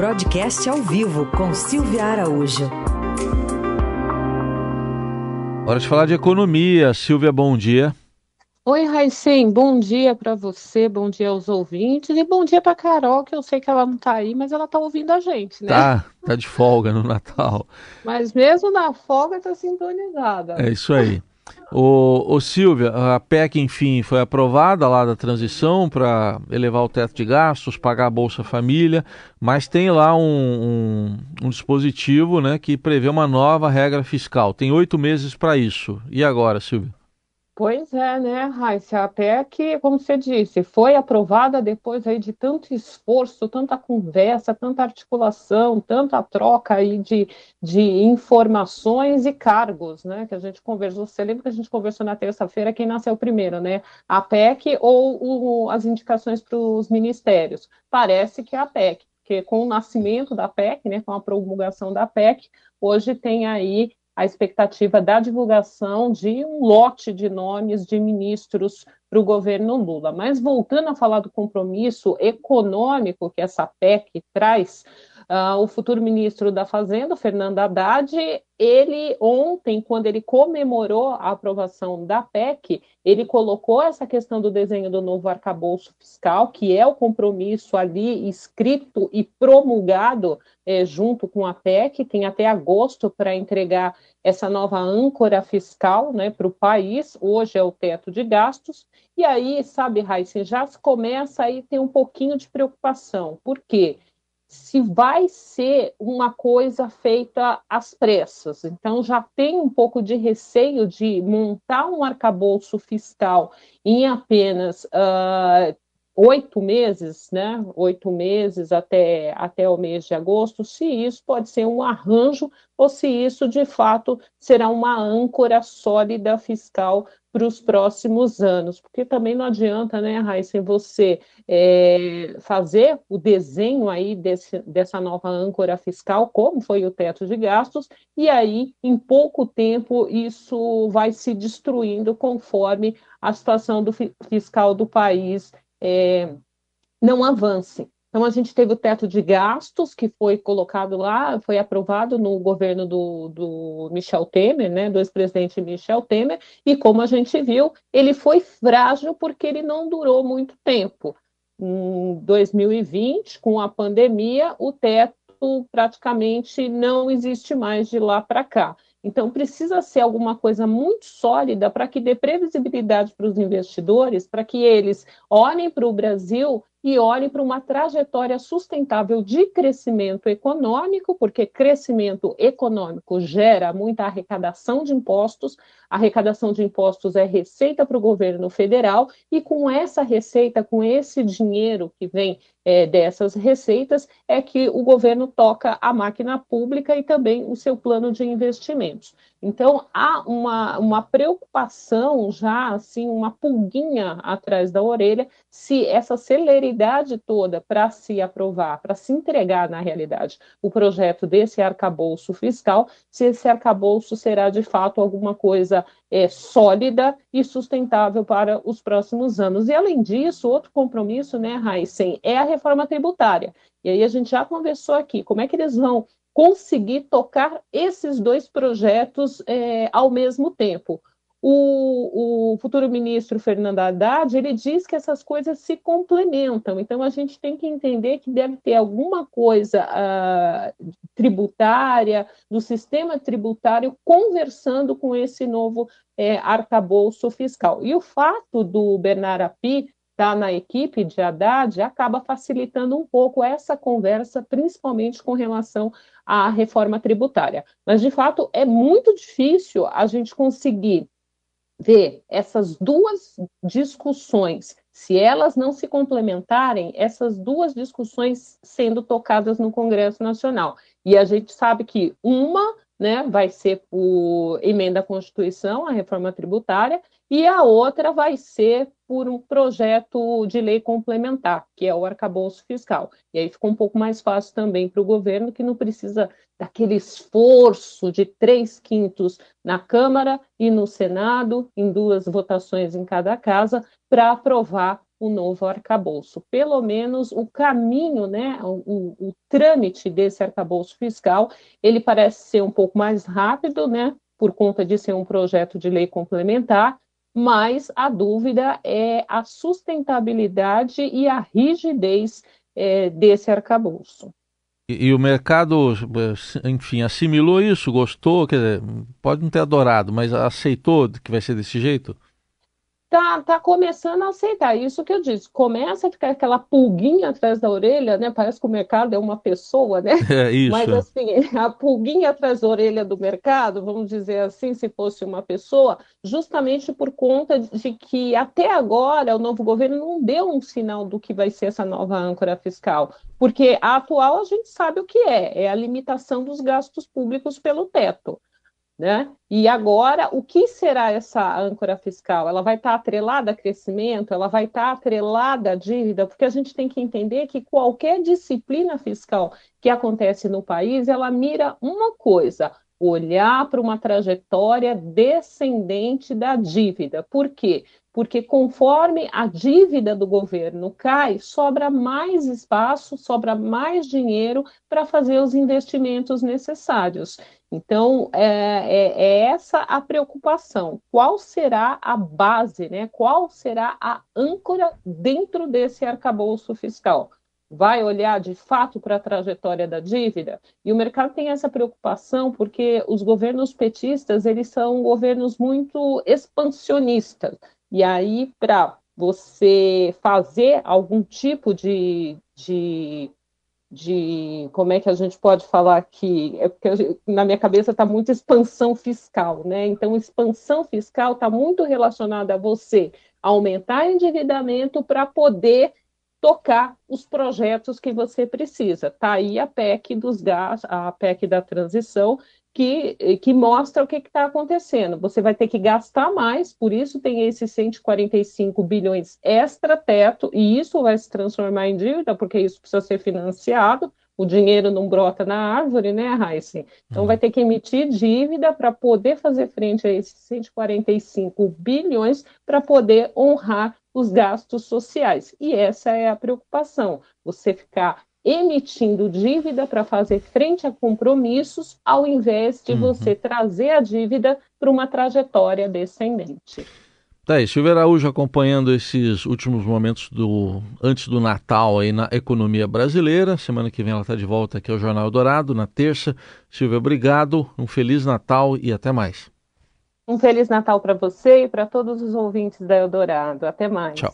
Broadcast ao vivo com Silvia Araújo. Hora de falar de economia. Silvia, bom dia. Oi, Raicem, bom dia para você, bom dia aos ouvintes e bom dia para Carol, que eu sei que ela não está aí, mas ela está ouvindo a gente, né? Tá, tá de folga no Natal. Mas mesmo na folga está sintonizada. É isso aí. O, o Silvia, a PEC, enfim, foi aprovada lá da transição para elevar o teto de gastos, pagar a Bolsa Família, mas tem lá um, um, um dispositivo né, que prevê uma nova regra fiscal. Tem oito meses para isso. E agora, Silvia? Pois é, né, Raíssa? A PEC, como você disse, foi aprovada depois aí de tanto esforço, tanta conversa, tanta articulação, tanta troca aí de, de informações e cargos, né? Que a gente conversou. Você lembra que a gente conversou na terça-feira quem nasceu primeiro, né? A PEC ou o, as indicações para os ministérios? Parece que é a PEC, porque com o nascimento da PEC, né, com a promulgação da PEC, hoje tem aí a expectativa da divulgação de um lote de nomes de ministros para o governo Lula. Mas voltando a falar do compromisso econômico que essa PEC traz, Uh, o futuro ministro da Fazenda, Fernando Haddad, ele ontem, quando ele comemorou a aprovação da PEC, ele colocou essa questão do desenho do novo arcabouço fiscal, que é o compromisso ali escrito e promulgado é, junto com a PEC, tem até agosto para entregar essa nova âncora fiscal né, para o país, hoje é o teto de gastos, e aí, sabe, Raíssa, já começa aí ter um pouquinho de preocupação, por quê? Se vai ser uma coisa feita às pressas. Então, já tem um pouco de receio de montar um arcabouço fiscal em apenas uh, oito meses, né? Oito meses até, até o mês de agosto, se isso pode ser um arranjo ou se isso de fato será uma âncora sólida fiscal para os próximos anos, porque também não adianta, né, Raíssa, você é, fazer o desenho aí desse, dessa nova âncora fiscal, como foi o teto de gastos, e aí, em pouco tempo, isso vai se destruindo conforme a situação do fiscal do país é, não avance. Então, a gente teve o teto de gastos, que foi colocado lá, foi aprovado no governo do, do Michel Temer, né, do ex-presidente Michel Temer, e como a gente viu, ele foi frágil porque ele não durou muito tempo. Em 2020, com a pandemia, o teto praticamente não existe mais de lá para cá. Então, precisa ser alguma coisa muito sólida para que dê previsibilidade para os investidores, para que eles olhem para o Brasil e olhem para uma trajetória sustentável de crescimento econômico, porque crescimento econômico gera muita arrecadação de impostos, arrecadação de impostos é receita para o governo federal, e com essa receita, com esse dinheiro que vem é, dessas receitas, é que o governo toca a máquina pública e também o seu plano de investimentos. Então, há uma, uma preocupação já, assim, uma pulguinha atrás da orelha, se essa celeridade toda para se aprovar, para se entregar na realidade o projeto desse arcabouço fiscal, se esse arcabouço será de fato alguma coisa é, sólida e sustentável para os próximos anos. E, além disso, outro compromisso, né, Heisen, é a reforma tributária. E aí a gente já conversou aqui, como é que eles vão conseguir tocar esses dois projetos é, ao mesmo tempo. O, o, futuro ministro Fernando Haddad, ele diz que essas coisas se complementam, então a gente tem que entender que deve ter alguma coisa uh, tributária, do sistema tributário, conversando com esse novo é, arcabouço fiscal. E o fato do Bernard Api está na equipe de Haddad acaba facilitando um pouco essa conversa, principalmente com relação à reforma tributária. Mas, de fato, é muito difícil a gente conseguir ver essas duas discussões, se elas não se complementarem, essas duas discussões sendo tocadas no Congresso Nacional. E a gente sabe que uma né, vai ser por emenda à Constituição, a reforma tributária, e a outra vai ser por um projeto de lei complementar, que é o arcabouço fiscal. E aí fica um pouco mais fácil também para o governo, que não precisa daquele esforço de três quintos na Câmara e no Senado, em duas votações em cada casa, para aprovar o novo arcabouço. Pelo menos o caminho, né, o, o, o trâmite desse arcabouço fiscal, ele parece ser um pouco mais rápido, né, por conta de ser um projeto de lei complementar, mas a dúvida é a sustentabilidade e a rigidez é, desse arcabouço. E, e, o mercado, enfim, assimilou isso, gostou, quer dizer, pode não ter adorado, mas aceitou que vai ser desse jeito? Tá, tá começando a aceitar. Isso que eu disse, começa a ficar aquela pulguinha atrás da orelha, né? Parece que o mercado é uma pessoa, né? É isso. Mas assim, a pulguinha atrás da orelha do mercado, vamos dizer assim, se fosse uma pessoa, justamente por conta de que até agora o novo governo não deu um sinal do que vai ser essa nova âncora fiscal. Porque a atual a gente sabe o que é, é a limitação dos gastos públicos pelo teto. Né? E agora, o que será essa âncora fiscal? Ela vai estar atrelada a crescimento? Ela vai estar atrelada à dívida? Porque a gente tem que entender que qualquer disciplina fiscal que acontece no país, ela mira uma coisa: olhar para uma trajetória descendente da dívida. Por quê? Porque conforme a dívida do governo cai, sobra mais espaço, sobra mais dinheiro para fazer os investimentos necessários. Então, é, é, é, essa a preocupação. Qual será a base, né? qual será a âncora dentro desse arcabouço fiscal? Vai olhar de fato para a trajetória da dívida? E o mercado tem essa preocupação porque os governos petistas eles são governos muito expansionistas. E aí, para você fazer algum tipo de, de de como é que a gente pode falar aqui, é porque na minha cabeça está muito expansão fiscal, né? Então, expansão fiscal está muito relacionada a você aumentar endividamento para poder tocar os projetos que você precisa. Está aí a PEC dos gás, a PEC da transição, que, que mostra o que está acontecendo. Você vai ter que gastar mais, por isso tem esses 145 bilhões extra-teto, e isso vai se transformar em dívida, porque isso precisa ser financiado. O dinheiro não brota na árvore, né, Raíssa? Então, vai ter que emitir dívida para poder fazer frente a esses 145 bilhões para poder honrar os gastos sociais. E essa é a preocupação: você ficar emitindo dívida para fazer frente a compromissos, ao invés de uhum. você trazer a dívida para uma trajetória descendente. Tá aí, Silvia Araújo acompanhando esses últimos momentos do antes do Natal aí na economia brasileira. Semana que vem ela está de volta aqui ao Jornal Dourado, na terça. Silvia, obrigado, um Feliz Natal e até mais. Um Feliz Natal para você e para todos os ouvintes da Eldorado. Até mais. Tchau.